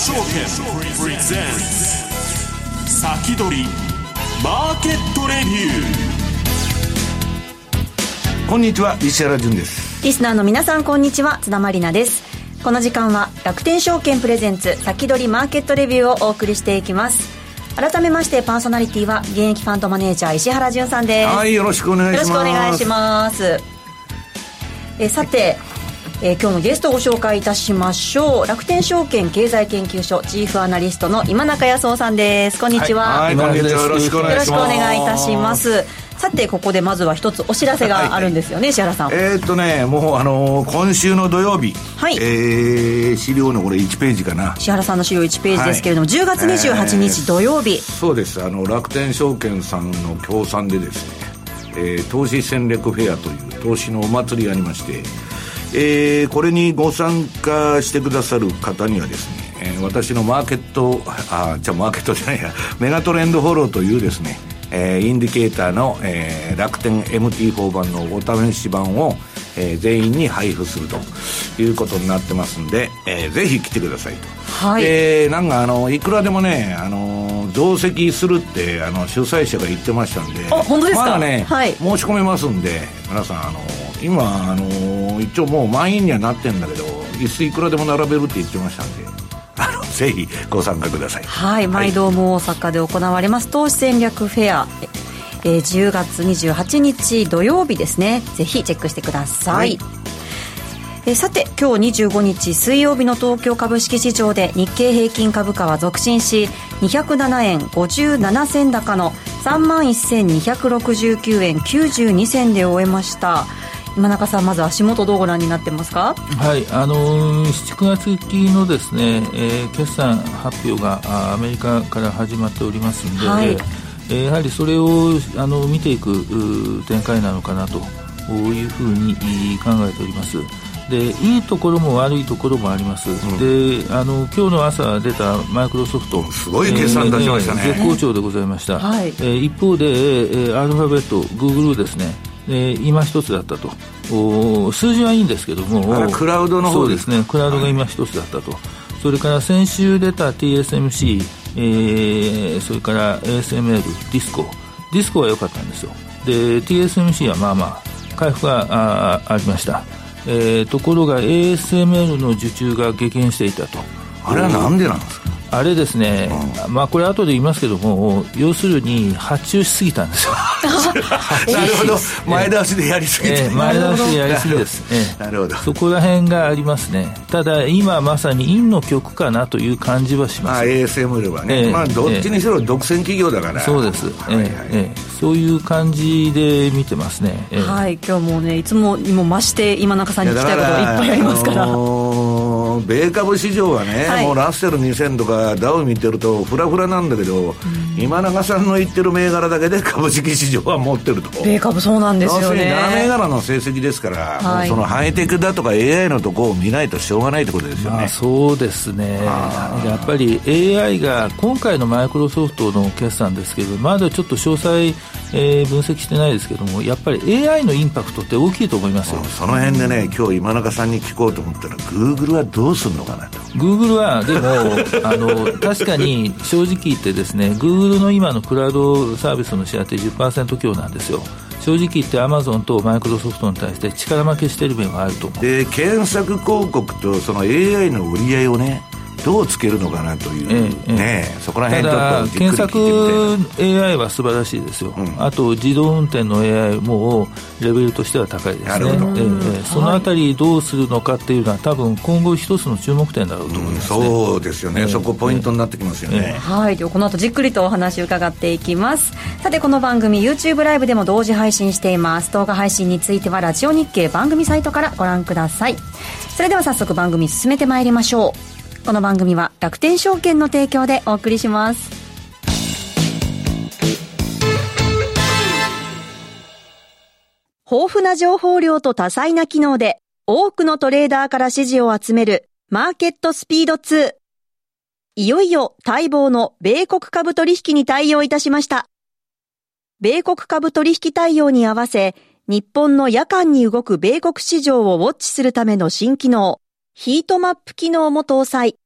証券プレゼンツ先取りマーケットレビュー。こんにちは石原潤です。リスナーの皆さんこんにちは津田まりなです。この時間は楽天証券プレゼンツ先取りマーケットレビューをお送りしていきます。改めましてパーソナリティは現役ファンドマネージャー石原潤さんです。はいよろしくお願いします。よろしくお願いします。えさてえー、今日のゲストをご紹介いたしましょう。楽天証券経済研究所チーフアナリストの今中康夫さんです。こんにちは、はい、よろしくお願いいたします。さてここでまずは一つお知らせがあるんですよね、はい、石原さん。えー、っとねもうあのー、今週の土曜日。はい。えー、資料のこれ1ページかな。石原さんの資料1ページですけれども、はい、10月28日土曜日、えー、そうです。あの楽天証券さんの協賛でですねえー、投資戦略フェアという投資のお祭りがありましてえー、これにご参加してくださる方にはですね、えー、私のマーケット、あ、じゃあマーケットじゃないや、メガトレンドフォローというですね、えー、インディケーターの、えー、楽天 MT4 版のお試し版を、えー、全員に配布するということになってますんで、えー、ぜひ来てくださいと。はい。えー、なんかあの、いくらでもね、あの、増席するって、あの、主催者が言ってましたんで、あ、本当ですか？まだね、はい、申し込めますんで、皆さん、あの、今、あの一応もう満員にはなってるんだけど椅子いくらでも並べるって言ってましたんで。あのぜひご参加ください。はい毎度も大阪で行われます投資戦略フェア。えー、10月28日土曜日ですね。ぜひチェックしてください、はい。えさて今日25日水曜日の東京株式市場で日経平均株価は続伸し207円57銭高の3万1269円92銭で終えました今中さんまず足元どうご覧になってますか？はいあの7、9月期のですね、えー、決算発表がアメリカから始まっておりますので、はい、えー、やはりそれをあの見ていく展開なのかなというふうに考えております。でいいところも悪いところもあります、うん、であの今日の朝出たマイクロソフトすごい決算出しましたね、えー、絶好調でございました、はい、えー、一方で、えー、アルファベット Google ですねえー、今一つだったと。お数字はいいんですけども。クラウドのそうですね。クラウドが今一つだったと、はい、それから先週出た TSMC、えー、それから ASML ディスコ。ディスコは良かったんですよ。で TSMC はまあまあ回復があありました、えー、ところが ASML の受注が激減していたと。あれはなんでなんですか？あれですね、うん、まあこれ後で言いますけども要するに発注しすぎたんですよ。なるほど。前倒しでやりすぎて、えー、前倒しでやりすぎです、えー、なるほど。そこら辺がありますね。ただ今まさに陰の曲かなという感じはします。あ ASML はね、えー、まあどっちにしろ独占企業だから、そうです、はいはい、えー、そういう感じで見てますね、はい。今日もねいつもにも増して今中さんに聞きたいこといっぱいありますから、あのー米株市場はね、はい、もうラッセル2000とかダウ見てるとフラフラなんだけど、うん、今永さんの言ってる銘柄だけで 株式市場は持ってると。米株そうなんですよね。7銘柄の成績ですから、はい、そのハイテクだとか AI のとこを見ないとしょうがないってことですよね、まあ、そうですね。やっぱり AI が今回のマイクロソフトの決算ですけどまだちょっと詳細えー、分析してないですけどもやっぱり AI のインパクトって大きいと思いますよ。その辺でね今日今中さんに聞こうと思ったらグーグルはどうするのかなと。グーグルはでも あの確かに正直言ってですねグーグルの今のクラウドサービスのシェアって10%強なんですよ。正直言ってアマゾンとマイクロソフトに対して力負けしている面はあると思う。で検索広告とその AI の売り合いをねどうつけるのかなという、ええね、そこら辺ちょっと検索 AI は素晴らしいですよ、うん、あと自動運転の AI もレベルとしては高いですね、ええ、そのあたりどうするのかっていうのは多分今後一つの注目点だろうと思います、ね。うん、そうですよね、そこポイントになってきますよね、はい。でこの後じっくりとお話伺っていきます。さてこの番組 YouTube ライブでも同時配信しています。動画配信についてはラジオ日経番組サイトからご覧ください。それでは早速番組進めてまいりましょうこの番組は楽天証券の提供でお送りします。豊富な情報量と多彩な機能で多くのトレーダーから支持を集めるマーケットスピード2いよいよ待望の米国株取引に対応いたしました。米国株取引対応に合わせ、日本の夜間に動く米国市場をウォッチするための新機能、ヒートマップ機能も搭載。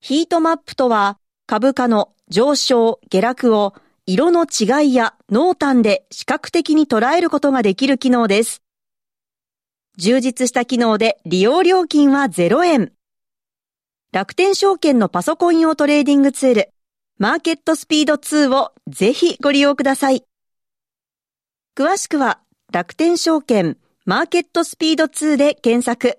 ヒートマップとは株価の上昇、下落を色の違いや濃淡で視覚的に捉えることができる機能です。充実した機能で利用料金は0円。楽天証券のパソコン用トレーディングツール、マーケットスピード2をぜひご利用ください。詳しくは楽天証券マーケットスピード2で検索。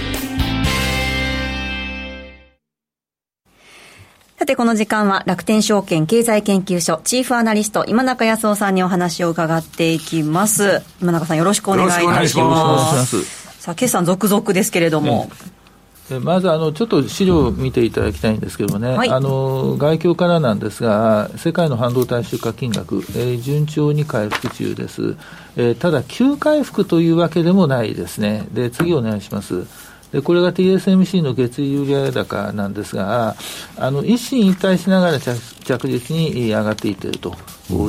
さて、この時間は楽天証券経済研究所チーフアナリスト今中康夫さんにお話を伺っていきます。今中さんよろしくお願いいたします。さあ、決算続々ですけれども。まずあのちょっと資料を見ていただきたいんですけれどもね、はい、あの外況からなんですが、世界の半導体出荷金額、えー、順調に回復中です、えー、ただ、急回復というわけでもないですね、で次お願いします。でこれが TSMC の月売上高なんですが、あの一進一退しながら着着実に上がっていっていると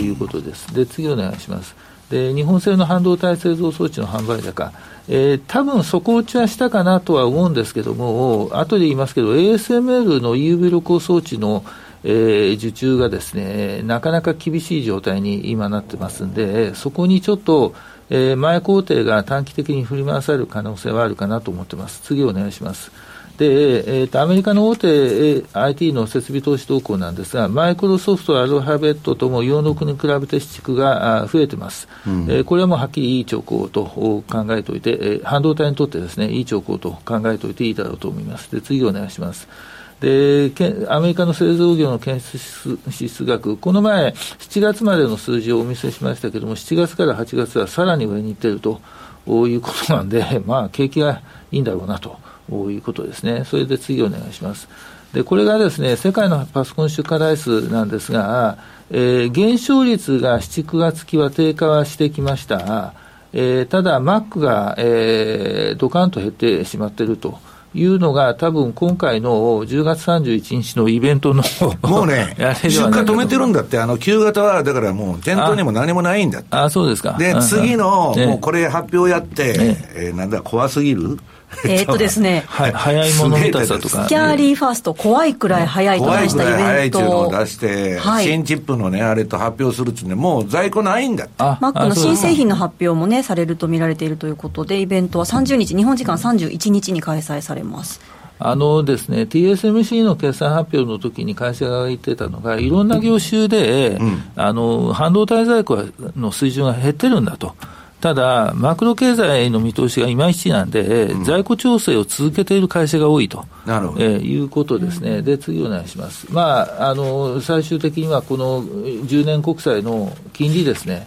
いうことです。で次お願いします。で日本製の半導体製造装置の販売高、えー、多分底打ちはしたかなとは思うんですけども、後で言いますけど、ASML の UV 露光装置の、えー、受注がですね、なかなか厳しい状態に今なってますんで、そこにちょっと、えー、前工程が短期的に振り回される可能性はあるかなと思ってます。次お願いします。で、えーと、アメリカの大手、えー、IT の設備投資動向なんですが、マイクロソフト、アルファベットとも46に比べて市蓄が増えてます、うん、えー、これはもうはっきりいい兆候と考えておいて、えー、半導体にとってですね、いい兆候と考えておいていいだろうと思います。で次お願いします。でアメリカの製造業の検出支出額、この前、7月までの数字をお見せしましたけれども、7月から8月はさらに上にいっているということなんで、まあ、景気がいいんだろうなと。いうことですね。それで次お願いします。で、これがですね、世界のパソコン出荷台数なんですが、えー、減少率が7、9月期は低下はしてきました。えー、ただ、Mac が、えー、ドカンと減ってしまっていると。いうのが、多分今回の10月31日のイベントの もうね、出荷止めてるんだって、あの旧型はだからもう、店頭にも何もないんだって。あそうですか。で、次の、もうこれ発表やって、えー、なんだ、怖すぎる？えっとですね、はい、早いもの見たさとか。スキャーリーファースト、怖いくらい早いと出したイベント。怖いくらい早いっていうのを出して、はい、新チップのね、あれと発表するっつうんで、もう在庫ないんだって。マックの新製品の発表もね、されると見られているということで、イベントは30日、日本時間31日に開催されます。あのですね、TSMC の決算発表の時に会社が言ってたのが、いろんな業種で、うん、あの半導体在庫の水準が減ってるんだと。ただ、マクロ経済の見通しがいまいちなんで、うん、在庫調整を続けている会社が多いと。なるほど、えー、いうことですね、で次お願いします、まああの、最終的にはこの10年国債の金利ですね。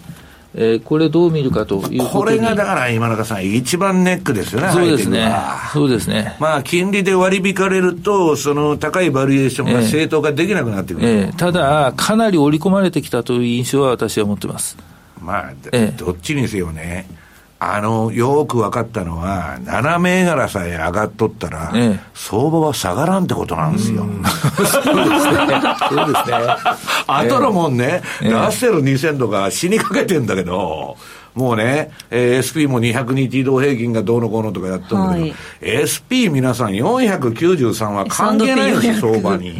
えー、これどう見るかというこれがだから今中さん、一番ネックですよね、そうですね、そうですね。まあ、金利で割り引かれると、その高いバリエーションが正当化できなくなってくる、えーえ。ー、ただ、かなり織り込まれてきたという印象は私は持ってます。まあ、ええ、どっちにせよね、あの、よく分かったのは、7銘柄さえ上がっとったら、ええ、相場は下がらんってことなんですよ。そうですね。そうですね。あとのもんね、え、ラッセル2000とか死にかけてんだけど、もうね、えー、SP も200日移動平均がどうのこうのとかやってるんだけど、はい、SP 皆さん493は関係ないんです相場に。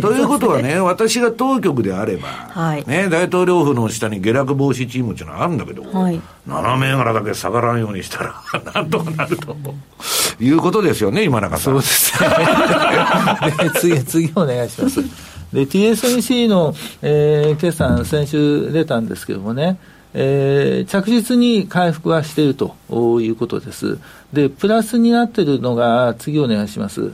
ということはね、私が当局であれば、はい、ね、大統領府の下に下落防止チームっていうのはあるんだけど、はい、7銘柄だけ下がらんようにしたら、なんとかなると。いうことですよね、今中さん。そうですね。次、次お願いします。で、TSMC の、えー、決算、先週出たんですけどもね、えー、着実に回復はしているということです。で、プラスになっているのが、次お願いします。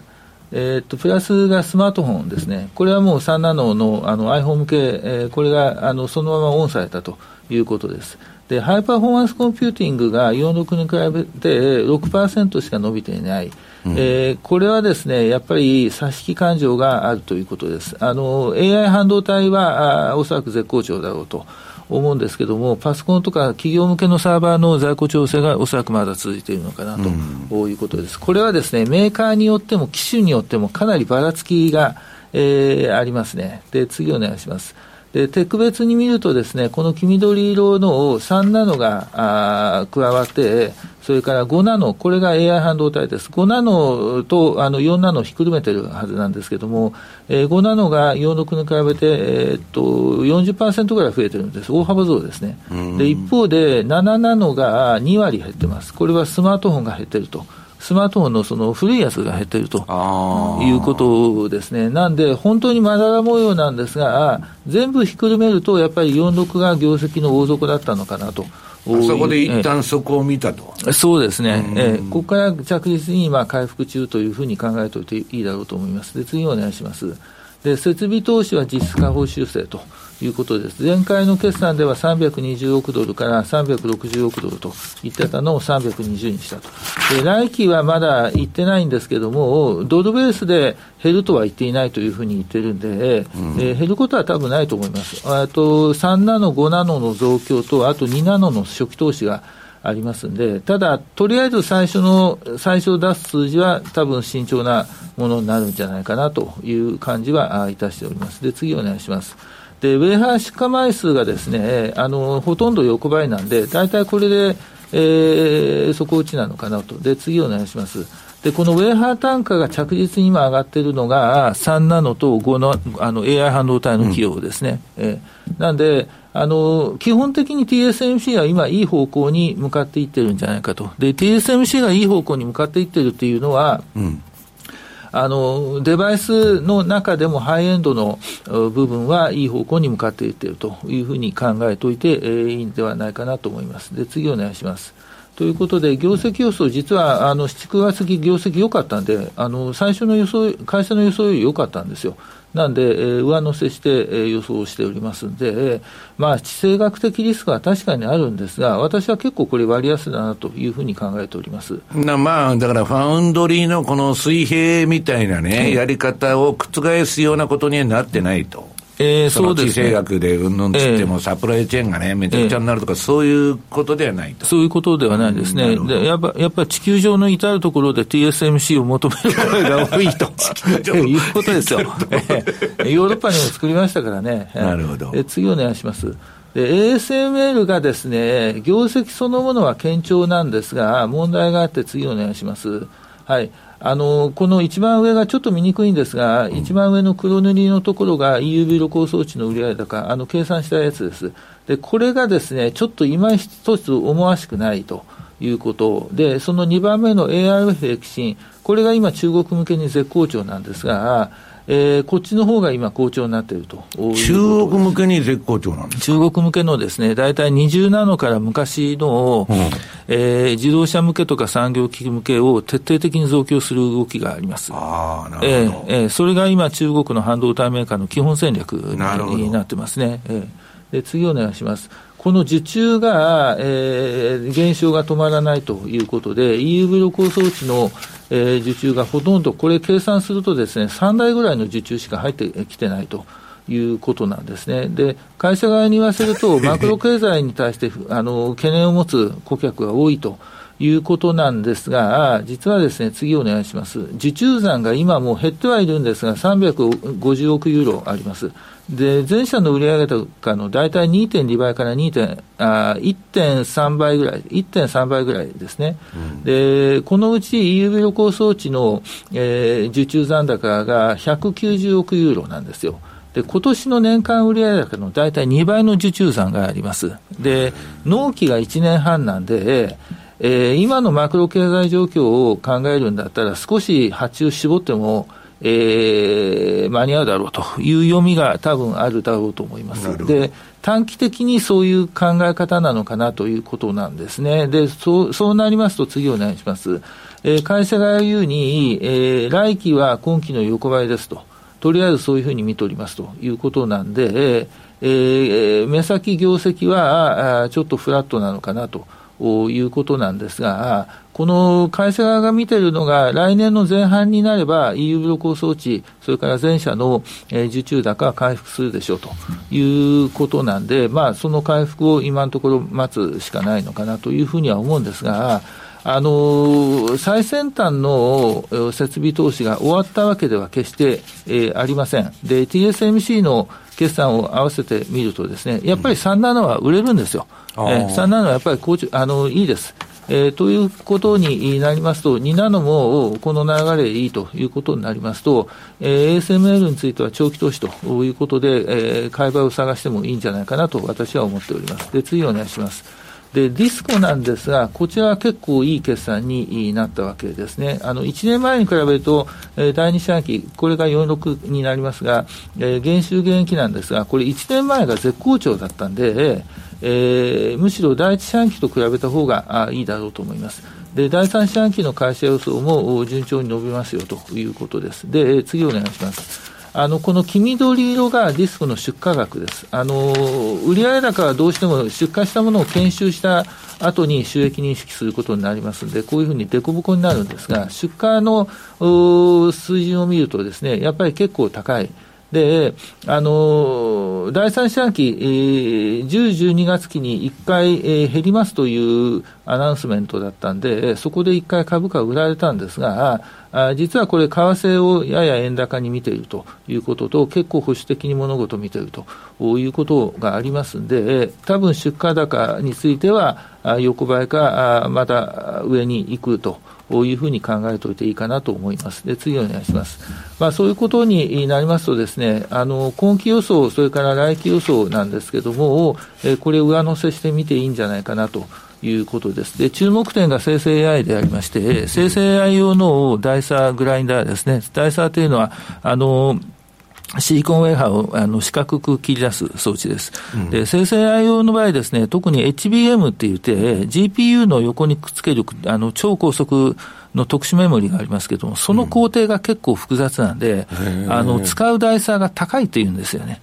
えー、っと、プラスがスマートフォンですね。これはもう3ナノのあの iPhone 向け、えー、これがあのそのままオンされたということです。で、ハイパフォーマンスコンピューティングが46に比べて6%しか伸びていない。うん、えー、これはですね、やっぱり差し引き勘定があるということです。あの、AI 半導体はあおそらく絶好調だろうと。思うんですけども、パソコンとか企業向けのサーバーの在庫調整がおそらくまだ続いているのかなということです。これはですね、メーカーによっても機種によってもかなりばらつきが、えー、ありますね。で、次お願いします。で、テック別に見るとですね、この黄緑色の3ナノがあ加わって、それから5ナノ、これが AI 半導体です。5ナノとあの4ナノひっくるめてるはずなんですけども、えー、5ナノが46に比べて、えー、っと40%ぐらい増えてるんです。大幅増ですね。で、一方で7ナノが2割減ってます。これはスマートフォンが減ってると。スマートフォンのその古いやつが減っているということですね。なんで、本当にまだら模様なんですが、全部ひっくるめると、やっぱり46が業績の大底だったのかなと。そこで一旦そこを見たと。そうですね、えー、ここから着実に今回復中というふうに考えておいていいだろうと思います。で、次お願いします。で、設備投資は実質下方修正と。いうことです。前回の決算では320億ドルから360億ドルと言ってたのを320にしたと。で来期はまだ言ってないんですけども、ドルベースで減るとは言っていないというふうに言ってるんで、うん、えー、減ることは多分ないと思います。あと3ナノ、5ナノの増強と、あと2ナノの初期投資がありますんで、ただ、とりあえず最初の、最初出す数字は多分慎重なものになるんじゃないかなという感じはいたしております。で、次お願いします。で、ウェハー出荷枚数がですね、あの、ほとんど横ばいなんで、大体これで、えー、底打ちなのかなと。で、次お願いします。で、このウェーハー単価が着実に今上がっているのが、3ナノと5のあの AI 半導体の企業ですね。うん、えー、なんで、あの、基本的に TSMC は今いい方向に向かっていってるんじゃないかと。で、TSMC がいい方向に向かっていってるっていうのは、うんあの、デバイスの中でもハイエンドの部分はいい方向に向かっていっているというふうに考えておいて、えー、いいんではないかなと思います。で、次お願いします。ということで、業績予想、実はあの7、9月期、業績良かったんで、あの最初の予想、会社の予想より良かったんですよ。なんで、えー、上乗せして、えー、予想しておりますんで、えー、まあ、地政学的リスクは確かにあるんですが、私は結構これ割安だなというふうに考えております。なまあ、だからファウンドリーのこの水平みたいなね、やり方を覆すようなことにはなってないと。えー、そうですね。地政学でうんぬんつっても、サプライチェーンがね、めちゃくちゃになるとか、そういうことではないと。そういうことではないですね。でやっぱ、やっぱ地球上の至るところで TSMC を求める声が多いと いうことですよ。ヨーロッパにも作りましたからね。なるほど。え次お願いします。で、ASML がですね、業績そのものは堅調なんですが、問題があって次お願いします。はい。あのこの一番上がちょっと見にくいんですが、うん、一番上の黒塗りのところが EUV 露光装置の売上高、あの計算したやつです。で、これがですね、ちょっと今一つ思わしくないということで、その2番目の ARF 液芯、これが今中国向けに絶好調なんですが、えー、こっちの方が今、好調になっていると中国向けに絶好調なんです中国向けのですね、大体20ナノから昔の、うん、えー、自動車向けとか産業機器向けを徹底的に増強する動きがあります。あなるほど、えーえー、それが今、中国の半導体メーカーの基本戦略になってますね。えー、で次お願いします。この受注が、えー、減少が止まらないということで、EUV 露光装置の、えー、受注がほとんど、これ計算するとですね、3台ぐらいの受注しか入ってきてないと。いうことなんですね。で、会社側に言わせると、マクロ経済に対してあの懸念を持つ顧客が多いということなんですが、実はですね、次お願いします。受注残が今もう減ってはいるんですが、350億ユーロあります。で、全社の売上高の大体2.2倍から2あ1.3倍ぐらい、1.3倍ぐらいですね。うん、で、このうち EUV 露光装置の、えー、受注残高が190億ユーロなんですよ。で、今年の年間売上高の大体2倍の受注残があります。で、納期が1年半なんで、えー、今のマクロ経済状況を考えるんだったら少し発注絞ってもえー、間に合うだろうという読みが多分あるだろうと思います。で、短期的にそういう考え方なのかなということなんですね。で、そう、そうなりますと次お願いします。えー、会社が言うに、えー、来期は今期の横ばいですと。とりあえずそういうふうに見ておりますということなんで、えーえー、目先業績はちょっとフラットなのかなと。いうことなんですが、この会社側が見ているのが、来年の前半になれば EU ブロック装置、それから全社の、受注高が回復するでしょうということなんで、まあ、その回復を今のところ待つしかないのかなというふうには思うんですが、あの最先端の設備投資が終わったわけでは決して、えー、ありません。で、TSMC の決算を合わせてみるとですね、やっぱり37は売れるんですよ。うん、えー、37はやっぱり好調あのいいです。えー、ということになりますと、2ナノもこの流れでいいということになりますと、えー、ASML については長期投資ということで、えー、買い場を探してもいいんじゃないかなと私は思っております。で、次お願いします。で、ディスコなんですが、こちらは結構いい決算になったわけですね。あの、1年前に比べると、え、第2四半期、これが46になりますが、え、減収減益なんですが、これ1年前が絶好調だったんで、えー、むしろ第1四半期と比べた方がいいだろうと思います。で、第3四半期の会社予想も順調に伸びますよということです。で、次お願いします。あの、この黄緑色がディスクの出荷額です。あの、売上高はどうしても出荷したものを研修した後に収益認識することになりますので、こういうふうに凸凹になるんですが、出荷の水準を見るとですね、やっぱり結構高い。で、あの、第三四半期、えー、10、12月期に1回、え、減りますというアナウンスメントだったんで、そこで1回株価売られたんですが、あ実はこれ、為替をやや円高に見ているということと、結構保守的に物事を見ているということがありますんで、多分出荷高については、横ばいか、また上に行くと。いうふうに考えておいていいかなと思います。で、次お願いします。まあ、そういうことになりますとですね、あの、今期予想、それから来期予想なんですけども、えこれ上乗せしてみていいんじゃないかなと。いうことです。で、注目点が生成 AI でありまして、生成 AI 用のダイサーグラインダーですね。ダイサーというのは、あの、シリコンウェハーをあの四角く切り出す装置です。うん、で、生成 AI 用の場合ですね、特に HBM って言って、GPU の横にくっつけるあの超高速の特殊メモリがありますけども、その工程が結構複雑なんで、うん、あの使う台差が高いっていうんですよね。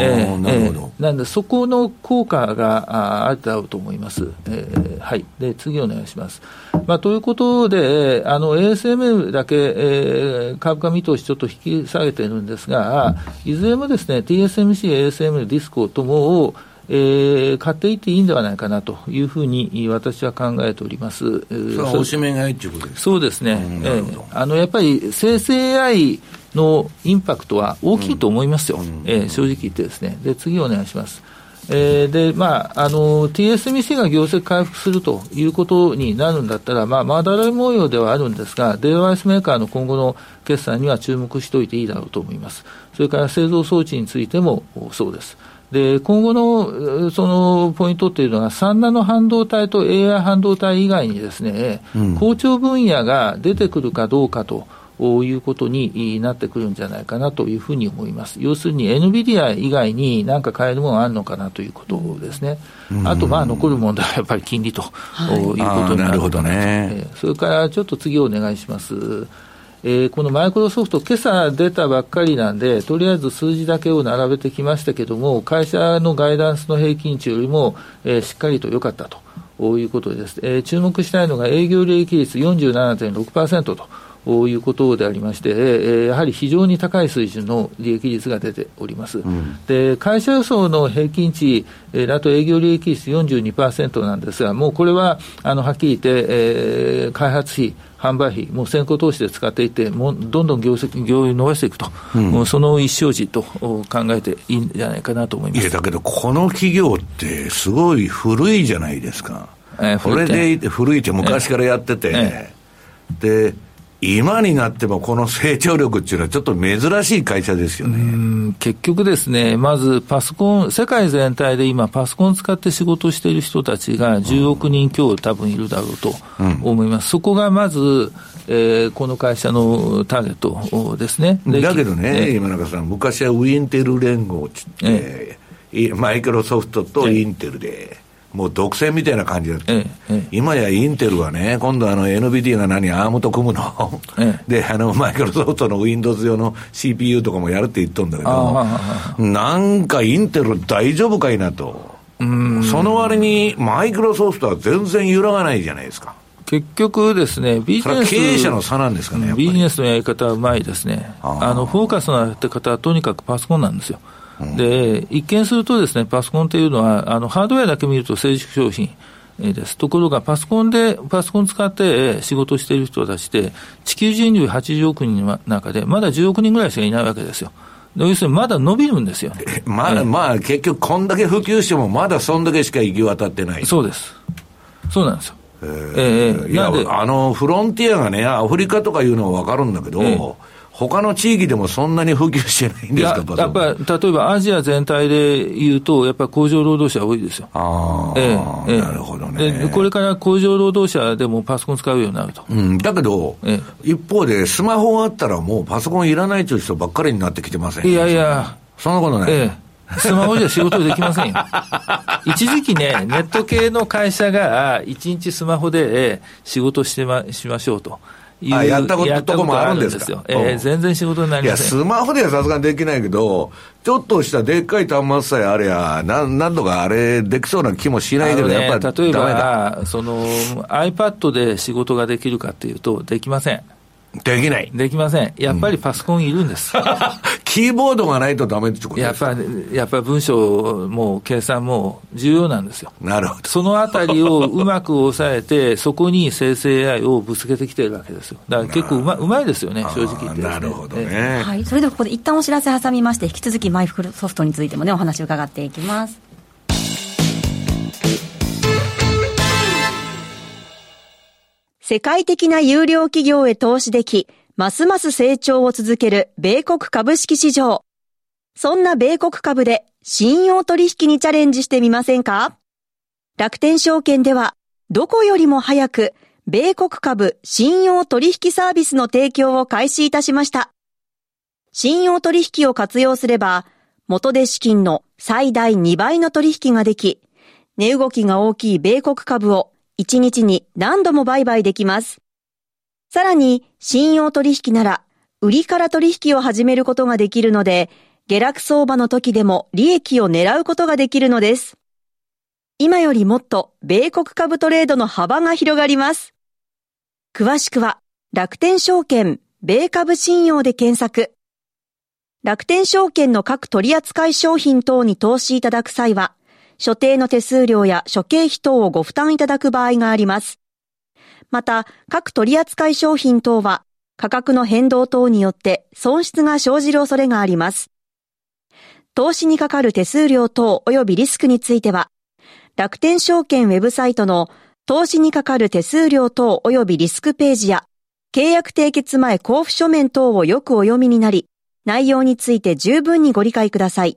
えー、なるほど、えー、なんで、そこの効果があるだろうと思います。えー、はい。で、次お願いします。まあ、ということで、あの、ASML だけ、えー、株価見通しちょっと引き下げてるんですが、いずれもですね、TSMC、ASML、ディスコともを、えー、買っていっていいんではないかなというふうに私は考えております。それはおしめ買いということですか？そうですね。えー、あの、やっぱり生成 AI のインパクトは大きいと思いますよ。うん、えー、正直言ってですね。で、次お願いします。えー、で、まあ、あの、TSMC が業績回復するということになるんだったら、まあ、まだら模様ではあるんですが、デバイスメーカーの今後の決算には注目しておいていいだろうと思います。それから製造装置についてもそうです。で、今後のそのポイントっていうのは、3ナノ半導体と AI 半導体以外にですね、うん、好調分野が出てくるかどうかと。いうことになってくるんじゃないかなというふうに思います。要するに NVIDIA 以外に何か買えるものがあるのかなということですね。うん、あと、まあ、残る問題はやっぱり金利と、はい、いうことになるなるほどね。それからちょっと次お願いします。えー、このマイクロソフト、今朝出たばっかりなんで、とりあえず数字だけを並べてきましたけども、会社のガイダンスの平均値よりも、えー、しっかりと良かったということです。えー、注目したいのが営業利益率47.6%と。いうことでありまして、えー、やはり非常に高い水準の利益率が出ております。うん、で会社予想の平均値、えー、あと営業利益率42%なんですが、もうこれはあのはっきり言って、えー、開発費、販売費、もう先行投資で使っていって、もうどんどん業績、業を伸ばしていくと、うん、もうその一生児と考えていいんじゃないかなと思います。いや、だけど、この企業って、すごい古いじゃないですか。えー、これで古いって昔からやってて、えー、で今になってもこの成長力っていうのはちょっと珍しい会社ですよね。結局ですね、まずパソコン、世界全体で今パソコン使って仕事している人たちが10億人強多分いるだろうと思います。うん、そこがまず、えー、この会社のターゲットですね。だけどね、今中さん、昔はウィンテル連合って言って、えマイクロソフトとインテルで、もう独占みたいな感じだった、ええ、今やインテルはね、今度あの NVIDIA が何、アームと組むの、え、で、あのマイクロソフトの Windows 用の CPU とかもやるって言っとんだけど、なんかインテル大丈夫かいなと、その割にマイクロソフトは全然揺らがないじゃないですか。結局ですね、ビジネス。経営者の差なんですかね。ビジネスのやり方はうまいですね。あの、フォーカスのやって方はとにかくパソコンなんですよ。で、一見するとですね、パソコンというのは、あの、ハードウェアだけ見ると成熟商品。です。ところが、パソコンで、パソコン使って仕事している人たちで、地球人類80億人の中で、まだ10億人ぐらいしかいないわけですよ。要するにまだ伸びるんですよ、ね。まあ、まあ、結局、こんだけ普及しても、まだそんだけしか行き渡ってない。そうです。そうなんですよ。えー、えー、いや、あの、フロンティアがね、アフリカとかいうのは分かるんだけど、えー他の地域でもそんなに普及してないんですか、やっぱり例えばアジア全体でいうと、やっぱり工場労働者多いですよ。あえええなるほどねで。これから工場労働者でもパソコン使うようになると。うん、だけど、ええ、一方で、スマホがあったらもうパソコンいらないという人ばっかりになってきてませんいやいや、そんなことない。ええスマホじゃ仕事できませんよ。一時期ね、ネット系の会社が、一日スマホで仕事してましましょうと。いうあやったこととこもあるんですよ、えー、全然仕事になりません。いや、スマホではさすがにできないけど、ちょっとしたでっかい端末さえあれや、なん何度かあれ、できそうな気もしないけど、ね、やっぱり例えば、その iPad で仕事ができるかっていうと、できません。できない。できません。やっぱりパソコンいるんです。キーボードがないとダメってことやっぱり、やっぱり文章も計算も重要なんですよ。なるほど。そのあたりをうまく抑えて、そこに生成 AI をぶつけてきてるわけですよ。だから結構うまうまいですよね、正直言って、ね、なるほどね。はい。それではここで一旦お知らせ挟みまして、引き続きマイクロソフトについてもね、お話を伺っていきます。世界的な有料企業へ投資でき、ますます成長を続ける米国株式市場。そんな米国株で信用取引にチャレンジしてみませんか？楽天証券では、どこよりも早く、米国株信用取引サービスの提供を開始いたしました。信用取引を活用すれば、元で資金の最大2倍の取引ができ、値動きが大きい米国株を1日に何度も売買できます。さらに、信用取引なら、売りから取引を始めることができるので、下落相場の時でも利益を狙うことができるのです。今よりもっと米国株トレードの幅が広がります。詳しくは、楽天証券、米株信用で検索。楽天証券の各取扱商品等に投資いただく際は、所定の手数料や諸経費等をご負担いただく場合があります。また、各取扱商品等は、価格の変動等によって損失が生じる恐れがあります。投資にかかる手数料等及びリスクについては、楽天証券ウェブサイトの投資にかかる手数料等及びリスクページや、契約締結前交付書面等をよくお読みになり、内容について十分にご理解ください。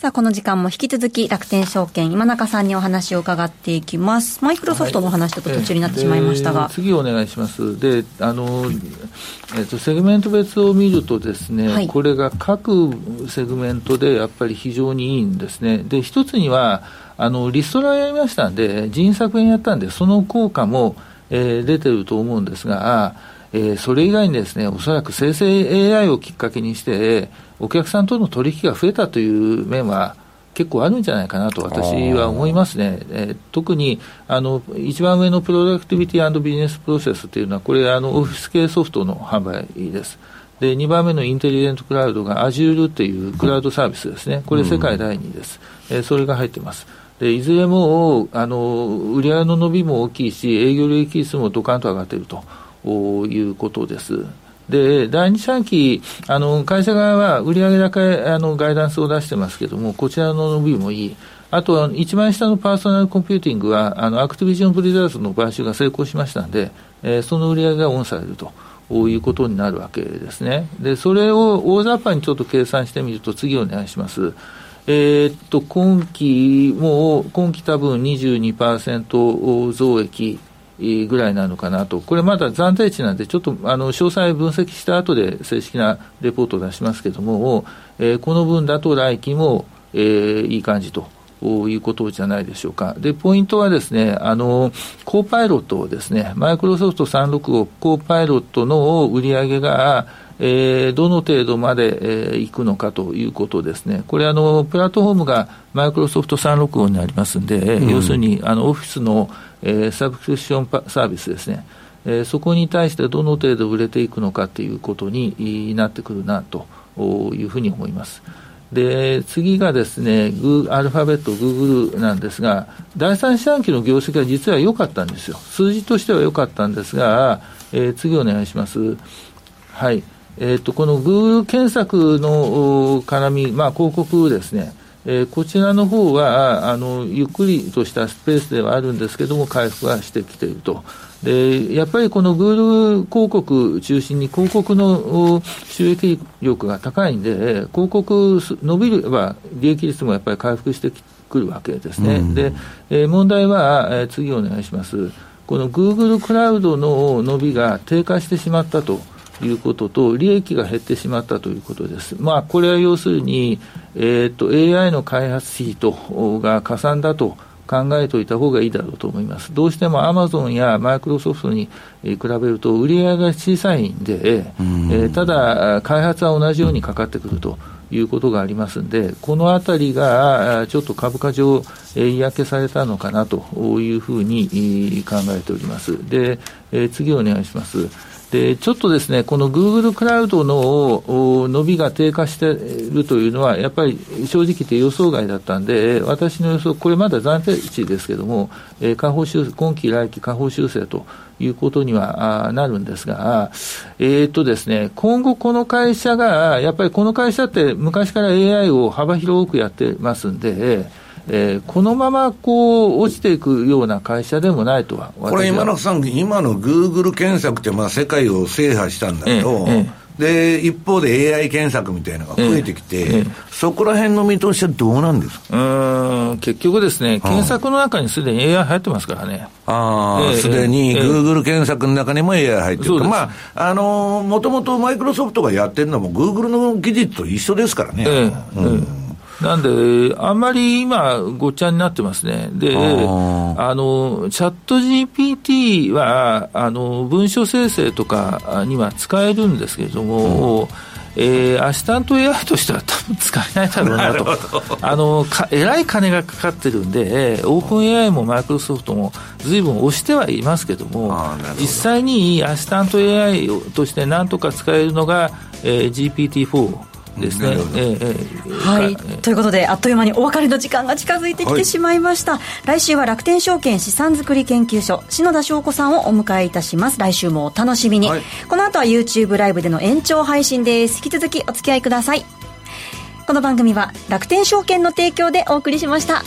さあ、この時間も引き続き楽天証券、今中さんにお話を伺っていきます。マイクロソフトのお話、ちょっと途中になってしまいましたが。はい、次お願いします。で、あの、えっと、セグメント別を見るとですね、はい、これが各セグメントでやっぱり非常にいいんですね。で、一つには、あの、リストラやりましたんで、人員削減やったんで、その効果も、えー、出てると思うんですが、えー、それ以外にですね、おそらく生成 AI をきっかけにして、お客さんとの取引が増えたという面は結構あるんじゃないかなと私は思いますね。えー、特にあの一番上のプロダクティビティビジネスプロセスというのは、これあのオフィス系ソフトの販売です。で、2番目のインテリジェントクラウドが Azure っていうクラウドサービスですね。これ世界第2位です。うん、え、それが入ってます。でいずれもあの売上の伸びも大きいし、営業利益率もドカンと上がっているということです。で、第二四半期、あの、会社側は売上高あの、ガイダンスを出してますけども、こちらの伸びもいい。あとは、一番下のパーソナルコンピューティングは、あの、アクティビジョンブリザードの買収が成功しましたんで、えー、その売り上げがオンされると。いうことになるわけですね。で、それを大雑把にちょっと計算してみると、次お願いします。えー、っと、今期も、今期多分22%増益ぐらいなのかなと、これまだ暫定値なんで、ちょっとあの詳細分析した後で正式なレポートを出しますけれども、えー、この分だと来期も、えー、いい感じと。いうことじゃないでしょうか。で、ポイントはですね、あの、コーパイロットをですね、マイクロソフト365コーパイロットの売り上げが、えー、どの程度まで、えー、いくのかということですね。これあの、プラットフォームがマイクロソフト365になりますんで、うん、要するに、あの、オフィスの、えー、サブスクリプションサービスですね。えー、そこに対してどの程度売れていくのかということになってくるなというふうに思います。で次がですね、グーアルファベット、グーグルなんですが、第三四半期の業績は実は良かったんですよ、数字としては良かったんですが、えー、次お願いします。はいえーと、このグーグル検索の絡み、まあ、広告ですね、えー、こちらの方はあのゆっくりとしたスペースではあるんですけれども、回復はしてきていると。でやっぱりこのグール広告中心に広告の収益力が高いんで、広告伸びれば利益率もやっぱり回復してくるわけですね。うん、で、えー、問題は、えー、次お願いします。このグーグルクラウドの伸びが低下してしまったと。いうことと、利益が減ってしまったということです。まあ、これは要するに、えーと、AI の開発費とがかさんだと考えておいた方がいいだろうと思います。どうしてもアマゾンやマイクロソフトに比べると売り上げが小さいんで、えー、ただ、開発は同じようにかかってくると。いうことがありますんで、このあたりがちょっと株価上、嫌気されたのかなというふうに考えております。で、次お願いします。で、ちょっとですね、このグーグルクラウドの伸びが低下しているというのは、やっぱり正直言って予想外だったんで、私の予想、これまだ暫定値ですけども、え、下方修正、今期来期下方修正ということにはなるんですが、えー、っとですね、今後この会社が、やっぱりこの会社って昔から AI を幅広くやってますんで、えー、このままこう落ちていくような会社でもないとは、これ、今野さん、今のグーグル検索って、まあ、世界を制覇したんだけど、ええ、で一方で AI 検索みたいなのが増えてきて、え、そこら辺の見通しはどうなんですか？うん結局ですね、検索の中にすでに AI 入ってますからね。ああ、す、で、にグーグル検索の中にも AI 入ってる、まあ、あのもともとマイクロソフトがやってるのも、グーグルの技術と一緒ですからね。うんなんで、あんまり今、ごっちゃになってますね。で、あの、チャット GPT は、あの、文書生成とかには使えるんですけれども、うん。えー、アシスタント AI としては多分使えないだろうなと、あのかえらい金がかかってるんで、オープン AI もマイクロソフトもずいぶん押してはいますけども、実際にアシスタント AI としてなんとか使えるのが、えー、GPT-4。ですね。えー、はい、ということであっという間にお別れの時間が近づいてきてしまいました、はい、来週は楽天証券資産作り研究所篠田翔子さんをお迎えいたします。来週もお楽しみに、はい、この後は YouTube ライブでの延長配信です。引き続きお付き合いください。この番組は楽天証券の提供でお送りしました